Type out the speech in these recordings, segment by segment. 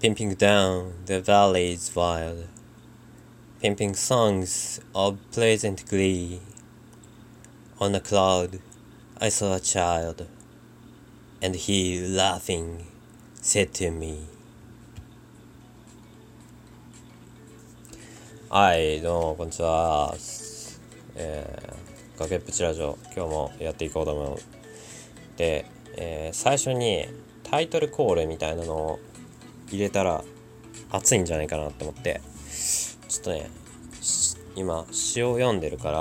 pimping down the valleys wild, pimping songs of pleasant glee. On a cloud I saw a child, and he, laughing, said to me, はい、どうも、こんにちは。えー、崖っぷちラジオ、今日もやっていこうと思う。で、えー最初にタイトルコールみたいなのを 入れたら熱いんじゃないかなって思って、ちょっとね、今、詩を読んでるか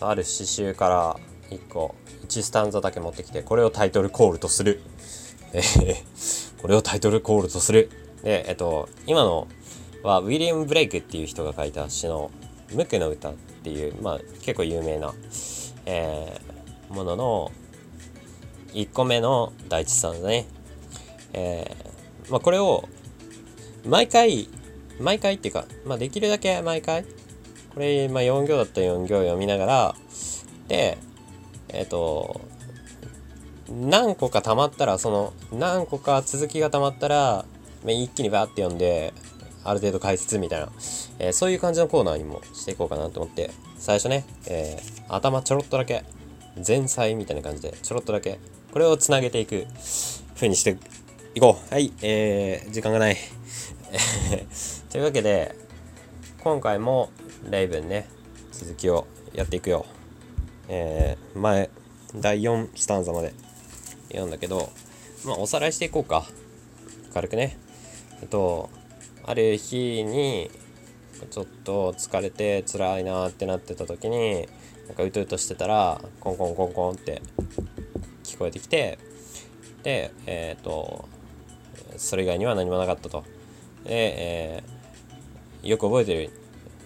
ら、ある詩集から1個、1スタンザだけ持ってきて、これをタイトルコールとする。これをタイトルコールとする。で、えっと、今のはウィリアム・ブレイクっていう人が書いた詩の「無垢の歌」っていう、まあ、結構有名な、えーものの1個目の第一さんだね。えーまあ、これを毎回毎回っていうか、まあ、できるだけ毎回これ、まあ、4行だったら4行読みながらでえっ、と何個か溜まったらその何個か続きが溜まったらま一気にバーって読んである程度解説みたいな、えーそういう感じのコーナーにもしていこうかなと思って最初ね、えー頭ちょろっとだけ前菜みたいな感じでちょろっとだけこれをつなげていく風にしていこう。はいえー、時間がない。というわけで今回もレイブンね続きをやっていくよ。えー、前第4スタンザまで読んだけどまあおさらいしていこうか。軽くね。えっとある日にちょっと疲れて辛いなってなってた時になんかうとうとしてたらコンコンコンコンって聞こえてきてでえっ、とそれ以外には何もなかったと。で、えーよく覚えてる、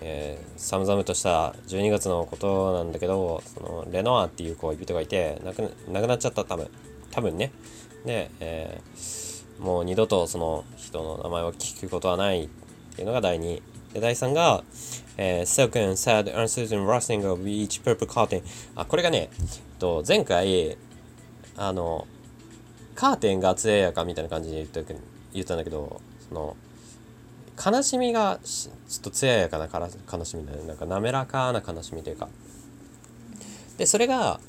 えー寒々とした12月のことなんだけどそのレノアっていう恋人がいて亡くな亡くなっちゃった多分多分ね。で、えーもう二度とその人の名前を聞くことはないっていうのが第2で第3が、えー、Silk and sad uncertain rustling of each purple curtain あこれがね、えっと、前回あのカーテンが艶やかみたいな感じで言った言ったんだけどその悲しみがちょっと艶やかなから悲しみだね。なんか滑らかな悲しみというか。でそれが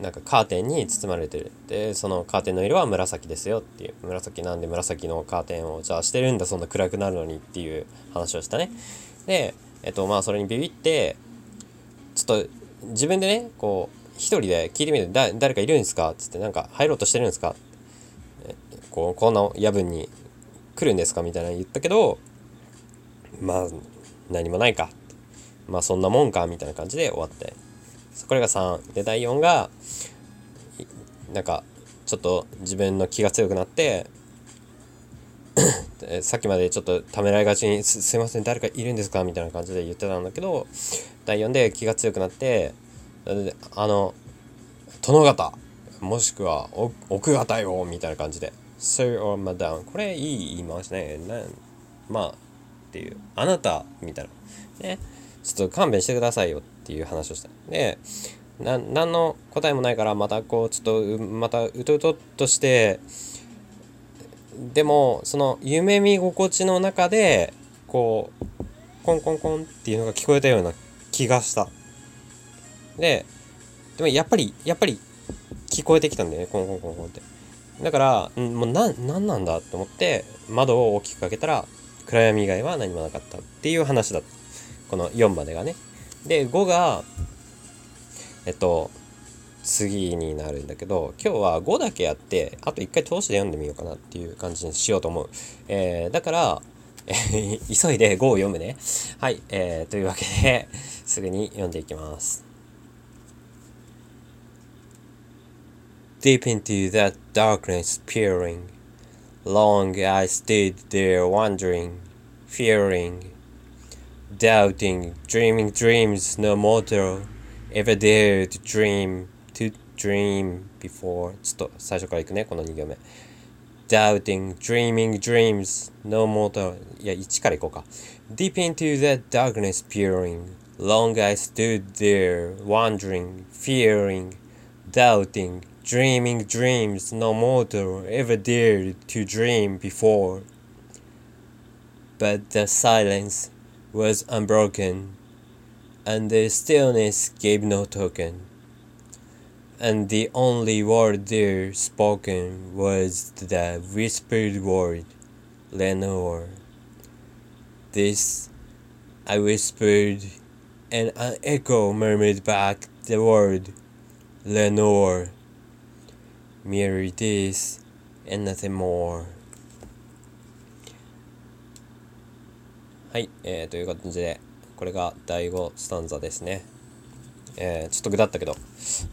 なんかカーテンに包まれてる。でそのカーテンの色は紫ですよっていう。紫なんで紫のカーテンをじゃあしてるんだ。そんな暗くなるのにっていう話をしたね。でえっとまあそれにビビってちょっと自分でねこう一人で聞いてみて誰かいるんですか？っつってなんか入ろうとしてるんですか？こうこんな夜分に来るんですかみたいな言ったけどまあ何もないか。まあそんなもんかみたいな感じで終わって。これが3で第4がなんかちょっと自分の気が強くなって さっきまでちょっとためらいがちにす「すいません誰かいるんですか?」みたいな感じで言ってたんだけど第4で気が強くなってあの殿方もしくは奥方よみたいな感じで「Sir or Madam」これいい言い回しね。なまあっていう。あなたみたいな。ね。ちょっと勘弁してくださいよっていう話をした。でな何の答えもないからまたこうちょっとまたうとうとっとしてでもその夢見心地の中でこうコンコンコンっていうのが聞こえたような気がした。ででもやっぱりやっぱり聞こえてきたんだよね。コンコンコンコンって。だからんもうな何なんだと思って窓を大きく開けたら暗闇以外は何もなかったっていう話だこの4までがね。で5がえっと次になるんだけど今日は5だけやってあと1回通して読んでみようかなっていう感じにしようと思う、えーだから、急いで5を読むね。はい、えーというわけですぐに読んでいきます。Deep into that darkness peering Long I stood there wondering, fearing, doubting, dreaming dreams no mortal ever dared to dream, to dream before. ちょっと最初からいくね、この2行目。Doubting, dreaming dreams no mortal. いや、1からいこうか。Deep into that darkness peering, long I stood there wondering, fearing, doubting, dreaming dreams no mortal ever dared to dream before. but the silence was unbroken, and the stillness gave no token. And the only word there spoken was the whispered word, Lenore. This I whispered, and an echo murmured back the word, Lenore. Merely this, and nothing more. はい、えー、という感じで、これが第5スタンザですね。えー、ちょっとぐだったけど、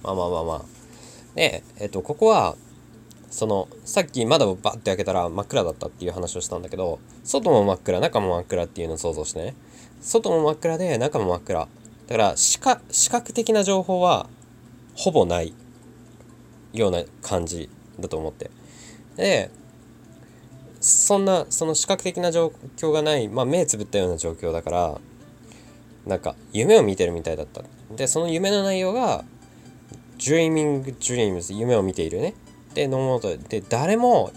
まあまあまあまあ。で、えっ、ー、と、ここは、その、さっき窓をバッて開けたら真っ暗だったっていう話をしたんだけど、外も真っ暗、中も真っ暗っていうのを想像してね。外も真っ暗で、中も真っ暗。だから視覚、視覚的な情報は、ほぼないような感じだと思って。で、そんなその視覚的な状況がない、まあ、目つぶったような状況だからなんか夢を見てるみたいだった。でその夢の内容が Dreaming Dreams 夢を見ているね。でノーモートで誰も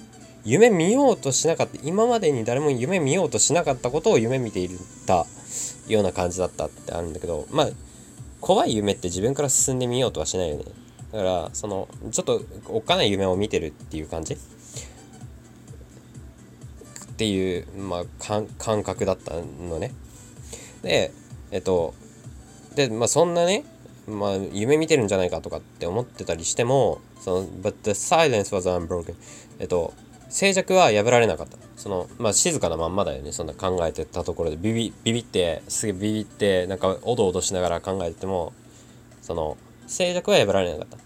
夢見ようとしなかった。今までに誰も夢見ようとしなかったことを夢見ていた。ような感じだったってあるんだけどまあ怖い夢って自分から進んでみようとはしないよね。だからそのちょっとおっかない夢を見てるっていう感じ？っていう、まあ、感覚だったのね。で、えっと、で、まあ、そんなね、まあ、夢見てるんじゃないかとかって思ってたりしても、その、but the silence was unbroken. えっと、静寂は破られなかった。その、まあ、静かなまんまだよね。そんな考えてたところで、ビビ、ビビって、すげえビビって、なんか、おどおどしながら考えてても、その、静寂は破られなかった。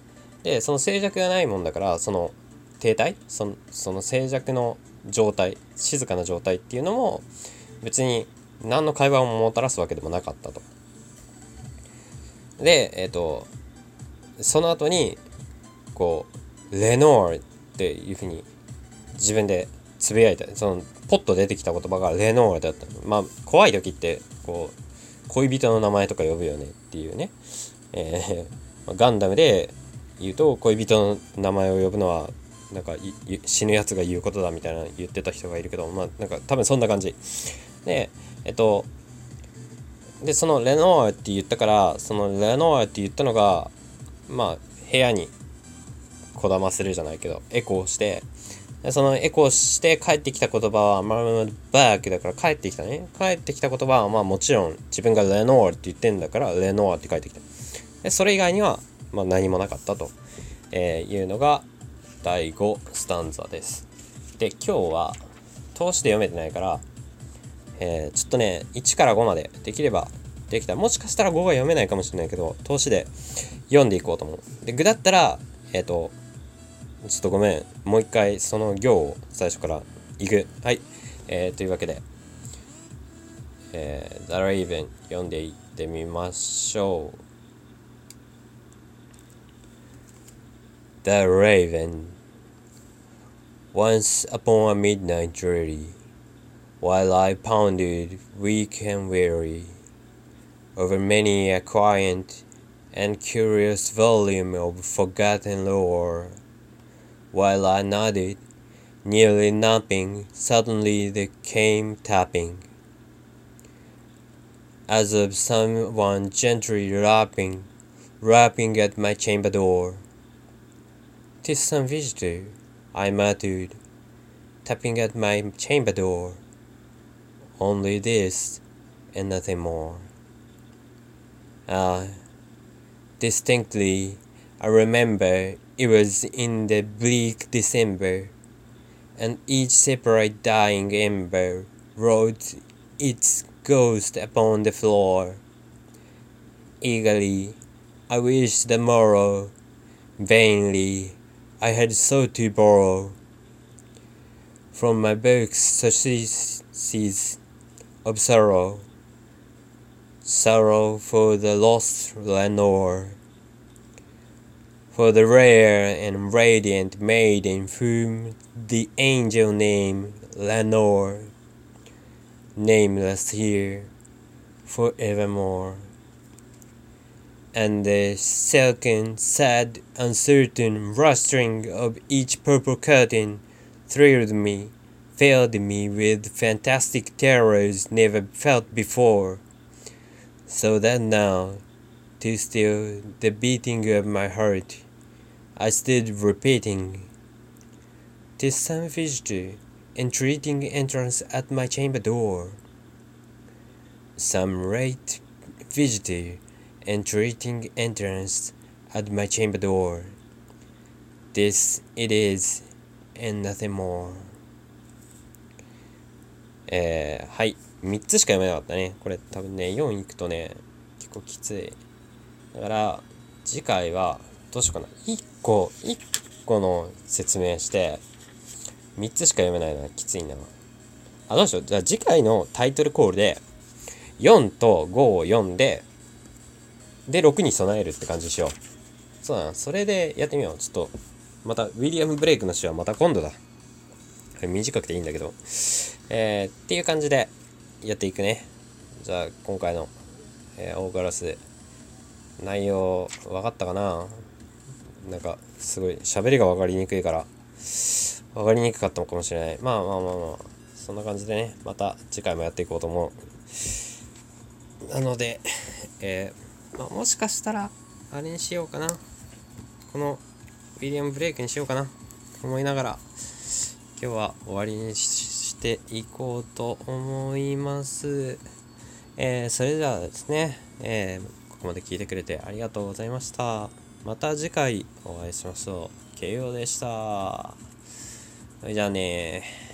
で、その静寂がないもんだから、その、停滞その、その静寂の状態静かな状態っていうのも別に何の会話をもたらすわけでもなかったと。でえっ、ー、とその後にこう「レノール」っていうふうに自分でつぶやいたそのポッと出てきた言葉が「レノール」だったまあ怖い時ってこう恋人の名前とか呼ぶよねっていうね、えー、ガンダムで言うと恋人の名前を呼ぶのはなんか死ぬやつが言うことだみたいな言ってた人がいるけどまあなんか多分そんな感じ。でえっとでそのレノアって言ったからそのレノアって言ったのがまあ部屋にこだまするじゃないけどエコーして。でそのエコーして帰ってきた言葉はまあバークだから帰ってきたね。帰ってきた言葉はまあもちろん自分がレノアって言ってんだからレノアって帰ってきた。でそれ以外にはまあ何もなかったと、えいうのが第5スタンザです。で、今日は通しで読めてないから、えー、ちょっとね、1から5までできればできた。もしかしたら5が読めないかもしれないけど、通しで読んでいこうと思う。で、具だったら、えっ、ー、と、ちょっとごめん。もう一回その行を最初からいく。はい。えー、というわけで、えー、The Raven 読んでいってみましょう。The Raven Once upon a midnight dreary, while I pondered weak and weary over many a quiet and curious volume of forgotten lore, while I nodded, nearly napping, suddenly there came tapping, as of someone gently rapping, rapping at my chamber door. "'Tis some visitor," I muttered, tapping at my chamber door. "Only this, and nothing more." Ah, distinctly I remember it was in the bleak December, and each separate dying ember wrote its ghost upon the floor. Eagerly I wished the morrow, vainly I had sought to borrow from my books surceases of sorrow, sorrow for the lost Lenore, for the rare and radiant maiden whom the angel named Lenore, nameless here forevermore and the silken, sad, uncertain rustling of each purple curtain thrilled me, filled me with fantastic terrors never felt before, so that now, to still the beating of my heart, I stood repeating, "'Tis some visitor entreating entrance at my chamber door." Some late visitor entreating entrance at my chamber door. This it is, and nothing more. えー、はい。3つしか読めなかったね。これ多分ね、4行くとね、結構きつい。だから、次回は、どうしようかな。1個、1個の説明して、3つしか読めないのはきついな。あ、どうしよう。じゃあ次回のタイトルコールで、4と5を読んで、で、6に備えるって感じしよう。そうだな。それでやってみよう。ちょっと、また、ウィリアム・ブレイクの詩はまた今度だ。短くていいんだけど。えー、っていう感じでやっていくね。じゃあ、今回の、えー、オーガラス、内容、分かったかな？なんか、すごい、喋りが分かりにくいから、分かりにくかったのかもしれない。まあまあまあまあ、そんな感じでね、また次回もやっていこうと思う。なので、えー、まあ、もしかしたら、あれにしようかな。この、ウィリアム・ブレイクにしようかな。思いながら、今日は終わりにしていこうと思います。えー、それではですね、えー、ここまで聞いてくれてありがとうございました。また次回お会いしましょう。慶応でした。それじゃあね